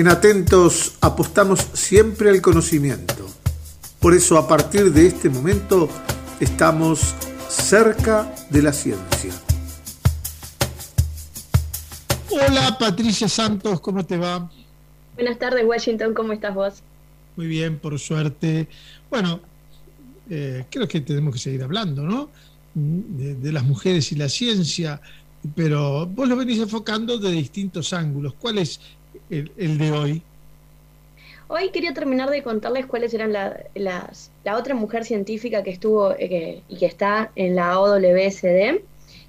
En Atentos apostamos siempre al conocimiento. Por eso a partir de este momento estamos cerca de la ciencia. Hola Patricia Santos, ¿cómo te va? Buenas tardes Washington, ¿cómo estás vos? Muy bien, por suerte. Bueno, eh, creo que tenemos que seguir hablando, ¿no? De, las mujeres y la ciencia, pero vos lo venís enfocando de distintos ángulos. ¿Cuál es el, de hoy? Hoy quería terminar de contarles cuáles eran la, las, la otra mujer científica que estuvo eh, y que está en la OWSD,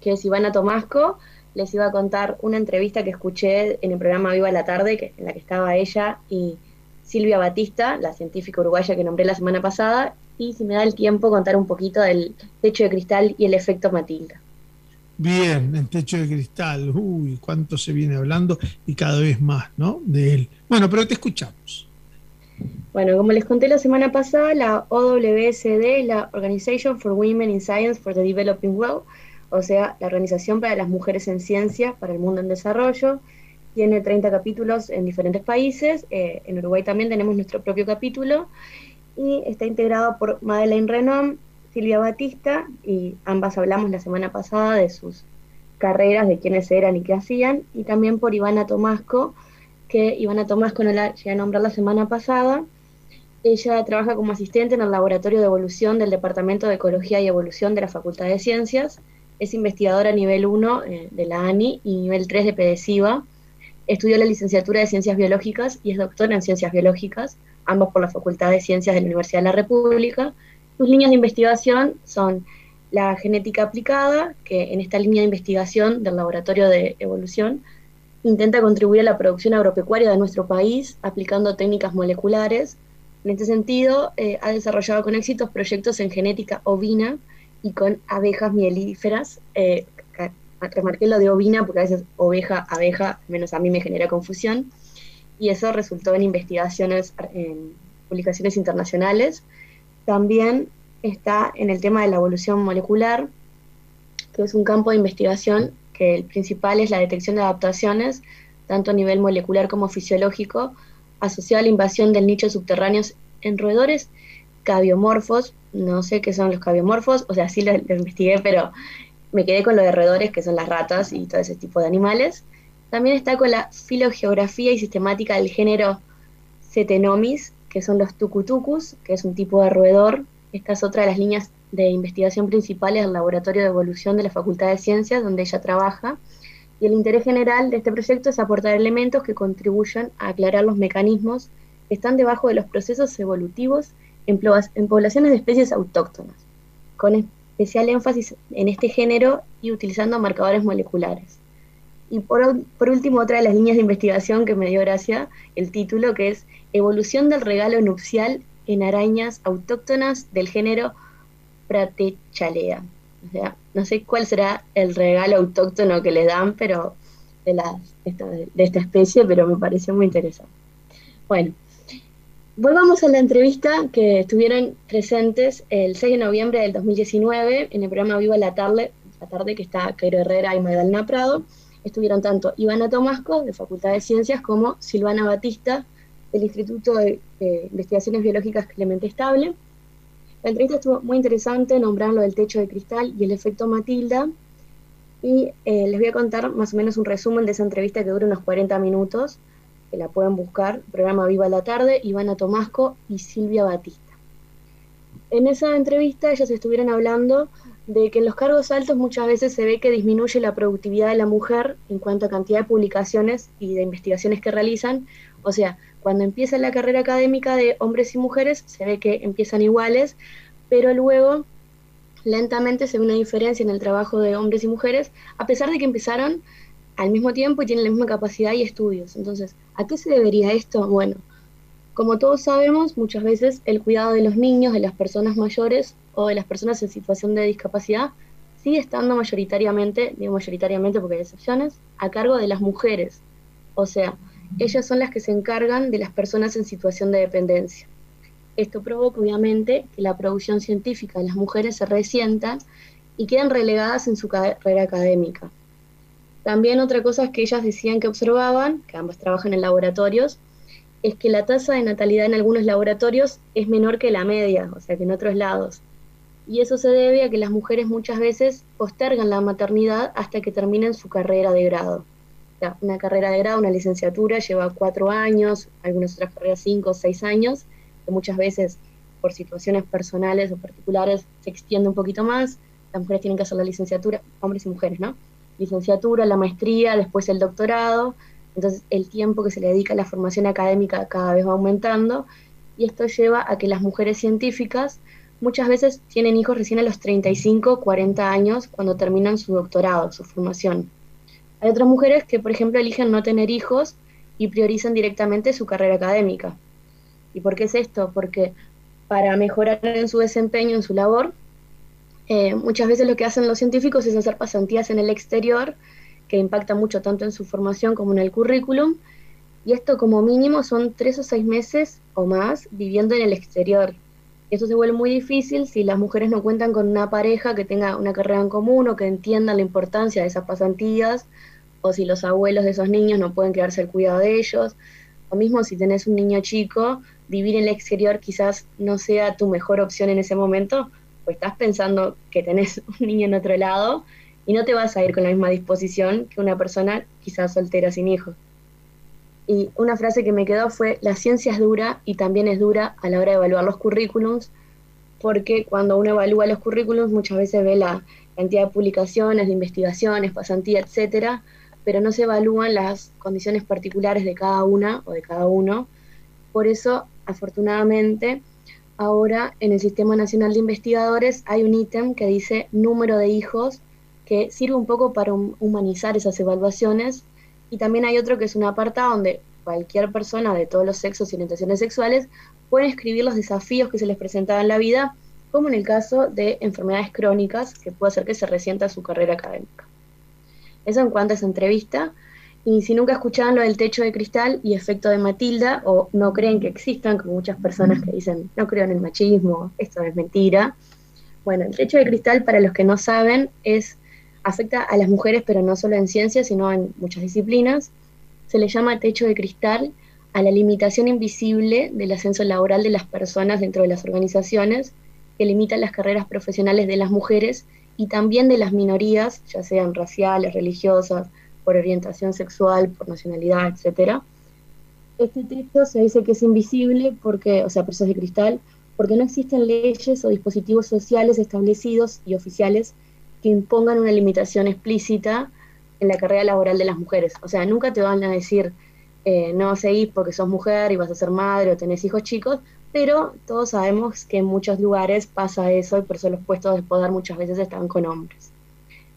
que es Ivana Tomasco. Les iba a contar una entrevista que escuché en el programa Viva la Tarde, que, en la que estaba ella y Silvia Batista, la científica uruguaya que nombré la semana pasada, y si me da el tiempo contar un poquito del techo de cristal y el efecto Matilda. Bien, el techo de cristal, uy, cuánto se viene hablando y cada vez más, ¿no? De él. Bueno, pero te escuchamos. Bueno, como les conté la semana pasada, la OWSD la Organization for Women in Science for the Developing World, o sea, la Organización para las Mujeres en Ciencia para el Mundo en Desarrollo. Tiene 30 capítulos en diferentes países. Eh, en Uruguay también tenemos nuestro propio capítulo y está integrado por Madeleine Renom, Silvia Batista, y ambas hablamos la semana pasada de sus carreras, de quiénes eran y qué hacían, y también por Ivana Tomasco, que Ivana Tomasco no la llegué a nombrar la semana pasada. Ella trabaja como asistente en el Laboratorio de Evolución del Departamento de Ecología y Evolución de la Facultad de Ciencias. Es investigadora nivel 1 eh, de la ANI y nivel 3 de PEDESIVA. Estudió la licenciatura de Ciencias Biológicas y es doctora en Ciencias Biológicas ambos por la Facultad de Ciencias de la Universidad de la República. Sus líneas de investigación son la genética aplicada, que en esta línea de investigación del Laboratorio de Evolución intenta contribuir a la producción agropecuaria de nuestro país aplicando técnicas moleculares. En este sentido, eh, ha desarrollado con éxitos proyectos en genética ovina y con abejas mielíferas. Eh, remarqué lo de ovina porque a veces oveja, abeja, menos a mí me genera confusión y eso resultó en investigaciones, en publicaciones internacionales. También está en el tema de la evolución molecular, que es un campo de investigación que el principal es la detección de adaptaciones, tanto a nivel molecular como fisiológico, asociado a la invasión del nicho subterráneos en roedores cabiomorfos. No sé qué son los cabiomorfos, o sea, sí lo, lo investigué, pero me quedé con lo de roedores, que son las ratas y todo ese tipo de animales. También está con la filogeografía y sistemática del género Cetenomis, que son los tucutucus, que es un tipo de roedor. Esta es otra de las líneas de investigación principales del Laboratorio de Evolución de la Facultad de Ciencias, donde ella trabaja. Y el interés general de este proyecto es aportar elementos que contribuyan a aclarar los mecanismos que están debajo de los procesos evolutivos en, poblaciones de especies autóctonas, con especial énfasis en este género y utilizando marcadores moleculares. Y por, último, otra de las líneas de investigación que me dio gracia, el título, que es Evolución del regalo nupcial en arañas autóctonas del género Pratechalea. O sea, no sé cuál será el regalo autóctono que le dan, pero de, de, esta especie, pero me pareció muy interesante. Bueno, volvamos a la entrevista que estuvieron presentes el 6 de noviembre del 2019 en el programa Viva la Tarde, la tarde que está Cairo Herrera y Magdalena Prado estuvieron tanto Ivana Tomasco, de Facultad de Ciencias, como Silvana Batista, del Instituto de, Investigaciones Biológicas Clemente Estable. La entrevista estuvo muy interesante, nombraron lo del techo de cristal y el efecto Matilda. Y eh, les voy a contar más o menos un resumen de esa entrevista que dura unos 40 minutos, que la pueden buscar, programa Viva la Tarde, Ivana Tomasco y Silvia Batista. En esa entrevista ellas estuvieron hablando de que en los cargos altos muchas veces se ve que disminuye la productividad de la mujer en cuanto a cantidad de publicaciones y de investigaciones que realizan. O sea, cuando empieza la carrera académica de hombres y mujeres, se ve que empiezan iguales, pero luego lentamente se ve una diferencia en el trabajo de hombres y mujeres, a pesar de que empezaron al mismo tiempo y tienen la misma capacidad y estudios. Entonces, ¿a qué se debería esto? Bueno, como todos sabemos, muchas veces el cuidado de los niños, de las personas mayores o de las personas en situación de discapacidad sigue estando mayoritariamente, digo mayoritariamente porque hay excepciones, a cargo de las mujeres. O sea, ellas son las que se encargan de las personas en situación de dependencia. Esto provoca obviamente que la producción científica de las mujeres se resienta y quedan relegadas en su carrera académica. También otra cosa que ellas decían que observaban, que ambas trabajan en laboratorios, es que la tasa de natalidad en algunos laboratorios es menor que la media, o sea que en otros lados. Y eso se debe a que las mujeres muchas veces postergan la maternidad hasta que terminen su carrera de grado. Una carrera de grado, una licenciatura, lleva cuatro años, algunas otras carreras cinco o seis años, que muchas veces por situaciones personales o particulares se extiende un poquito más. Las mujeres tienen que hacer la licenciatura, hombres y mujeres, ¿no? Licenciatura, la maestría, después el doctorado. Entonces el tiempo que se le dedica a la formación académica cada vez va aumentando y esto lleva a que las mujeres científicas muchas veces tienen hijos recién a los 35, 40 años cuando terminan su doctorado, su formación. Hay otras mujeres que, por ejemplo, eligen no tener hijos y priorizan directamente su carrera académica. ¿Y por qué es esto? Porque para mejorar en su desempeño, en su labor, eh, muchas veces lo que hacen los científicos es hacer pasantías en el exterior, que impacta mucho tanto en su formación como en el currículum, y esto como mínimo son tres o seis meses o más viviendo en el exterior. Esto se vuelve muy difícil si las mujeres no cuentan con una pareja que tenga una carrera en común o que entienda la importancia de esas pasantías, o si los abuelos de esos niños no pueden quedarse al cuidado de ellos, o mismo si tenés un niño chico, vivir en el exterior quizás no sea tu mejor opción en ese momento, o estás pensando que tenés un niño en otro lado y no te vas a ir con la misma disposición que una persona quizás soltera sin hijos. Y una frase que me quedó fue, la ciencia es dura y también es dura a la hora de evaluar los currículums, porque cuando uno evalúa los currículums muchas veces ve la cantidad de publicaciones, de investigaciones, pasantía, etcétera, pero no se evalúan las condiciones particulares de cada una o de cada uno. Por eso, afortunadamente, ahora en el Sistema Nacional de Investigadores hay un ítem que dice número de hijos, que sirve un poco para humanizar esas evaluaciones y también hay otro que es una apartado donde cualquier persona de todos los sexos y orientaciones sexuales puede escribir los desafíos que se les presentaban en la vida, como en el caso de enfermedades crónicas, que puede hacer que se resienta su carrera académica. Eso en cuanto a esa entrevista. Y si nunca escuchaban lo del techo de cristal y efecto de Matilda, o no creen que existan, como muchas personas que dicen, no creo en el machismo, esto es mentira. Bueno, el techo de cristal, para los que no saben, es afecta a las mujeres, pero no solo en ciencias, sino en muchas disciplinas. Se le llama techo de cristal a la limitación invisible del ascenso laboral de las personas dentro de las organizaciones, que limita las carreras profesionales de las mujeres y también de las minorías, ya sean raciales, religiosas, por orientación sexual, por nacionalidad, etcétera. Este techo se dice que es invisible porque, o sea, presos de cristal, porque no existen leyes o dispositivos sociales establecidos y oficiales que impongan una limitación explícita en la carrera laboral de las mujeres. O sea, nunca te van a decir, eh, no seguís porque sos mujer y vas a ser madre o tenés hijos chicos, pero todos sabemos que en muchos lugares pasa eso y por eso los puestos de poder muchas veces están con hombres.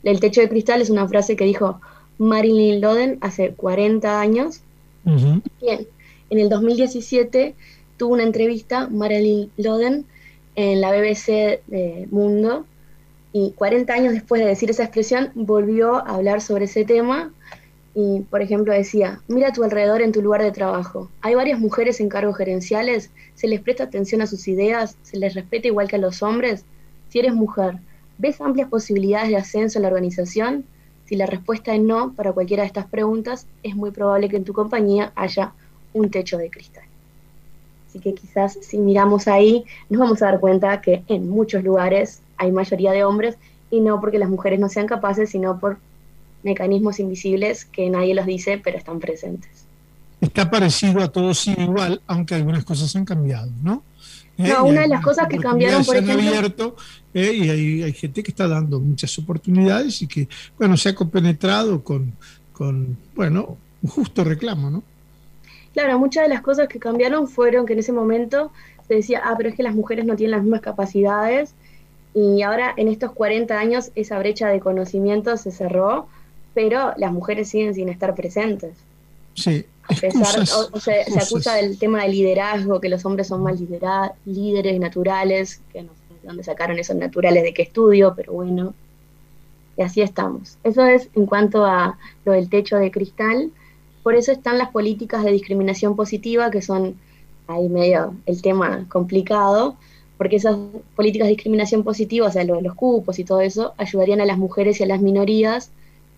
El techo de cristal es una frase que dijo Marilyn Loden hace 40 años. Bien, en el 2017 tuvo una entrevista Marilyn Loden en la BBC de Mundo y 40 años después de decir esa expresión volvió a hablar sobre ese tema y, por ejemplo, decía, mira a tu alrededor en tu lugar de trabajo. Hay varias mujeres en cargos gerenciales, se les presta atención a sus ideas, se les respeta igual que a los hombres. Si eres mujer, ¿ves amplias posibilidades de ascenso en la organización? Si la respuesta es no para cualquiera de estas preguntas, es muy probable que en tu compañía haya un techo de cristal. Así que quizás si miramos ahí, nos vamos a dar cuenta que en muchos lugares hay mayoría de hombres y no porque las mujeres no sean capaces, sino por mecanismos invisibles que nadie los dice, pero están presentes. Está parecido a todos igual, aunque algunas cosas han cambiado, ¿no? No, eh, una de las cosas que cambiaron, por ejemplo... abierto eh, y hay, hay, gente que está dando muchas oportunidades y que, bueno, se ha compenetrado con, con, bueno, un justo reclamo, ¿no? Claro, muchas de las cosas que cambiaron fueron que en ese momento se decía, ah, pero es que las mujeres no tienen las mismas capacidades y ahora en estos 40 años esa brecha de conocimiento se cerró, pero las mujeres siguen sin estar presentes. Sí. A pesar, o, se, acusa del tema del liderazgo, que los hombres son más líderes naturales, que no sé de dónde sacaron esos naturales, de qué estudio, pero bueno. Y así estamos. Eso es en cuanto a lo del techo de cristal. Por eso están las políticas de discriminación positiva, que son ahí medio el tema complicado, porque esas políticas de discriminación positiva, o sea, lo de los cupos y todo eso, ayudarían a las mujeres y a las minorías.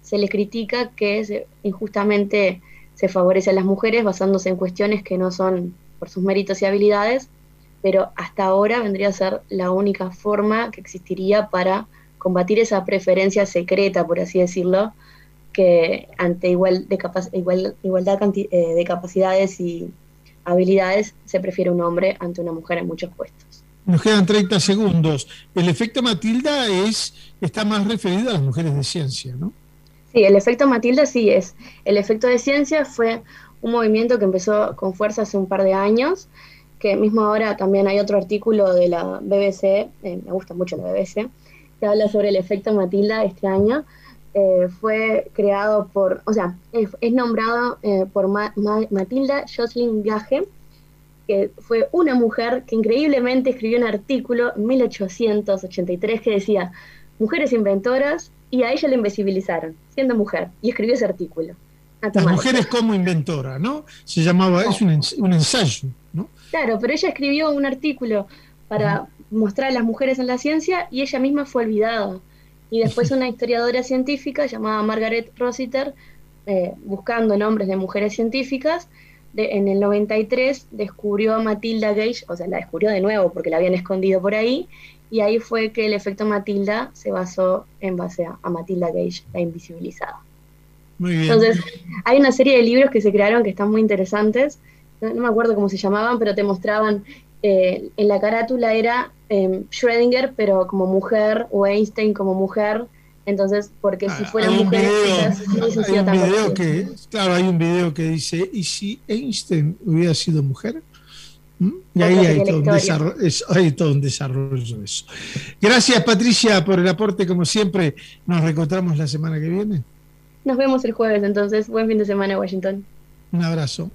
Se les critica que injustamente se favorece a las mujeres basándose en cuestiones que no son por sus méritos y habilidades, pero hasta ahora vendría a ser la única forma que existiría para combatir esa preferencia secreta, por así decirlo, que ante igual de igualdad eh, de capacidades y habilidades se prefiere un hombre ante una mujer en muchos puestos. Nos quedan 30 segundos. El efecto Matilda es está más referido a las mujeres de ciencia, ¿no? Sí, el efecto Matilda sí es. El efecto de ciencia fue un movimiento que empezó con fuerza hace un par de años, que mismo ahora también hay otro artículo de la BBC, eh, me gusta mucho la BBC, que habla sobre el efecto Matilda este año. Eh, fue creado por, o sea, es, nombrado eh, por Matilda Jocelyn Gage, que fue una mujer que increíblemente escribió un artículo en 1883 que decía, mujeres inventoras, y a ella la invisibilizaron, siendo mujer, y escribió ese artículo. Las mujeres como inventora, ¿no? Se llamaba, es un, un, ensayo, ¿no? Claro, pero ella escribió un artículo para mostrar a las mujeres en la ciencia y ella misma fue olvidada. Y después una historiadora científica llamada Margaret Rossiter, eh, buscando nombres de mujeres científicas, en el 93 descubrió a Matilda Gage, o sea, la descubrió de nuevo porque la habían escondido por ahí, y ahí fue que el efecto Matilda se basó en base a, Matilda Gage, la invisibilizada. Muy bien. Entonces, hay una serie de libros que se crearon que están muy interesantes, no me acuerdo cómo se llamaban, pero te mostraban eh, en la carátula era eh, Schrödinger, pero como mujer, o Einstein como mujer. Entonces, porque si ah, fuera mujer, hay un video que, claro, hay un video que dice, ¿y si Einstein hubiera sido mujer? ¿Mm? Y ahí hay todo, hay todo, un desarrollo de eso. Gracias, Patricia, por el aporte, como siempre. Nos reencontramos la semana que viene. Nos vemos el jueves, entonces. Buen fin de semana, Washington. Un abrazo.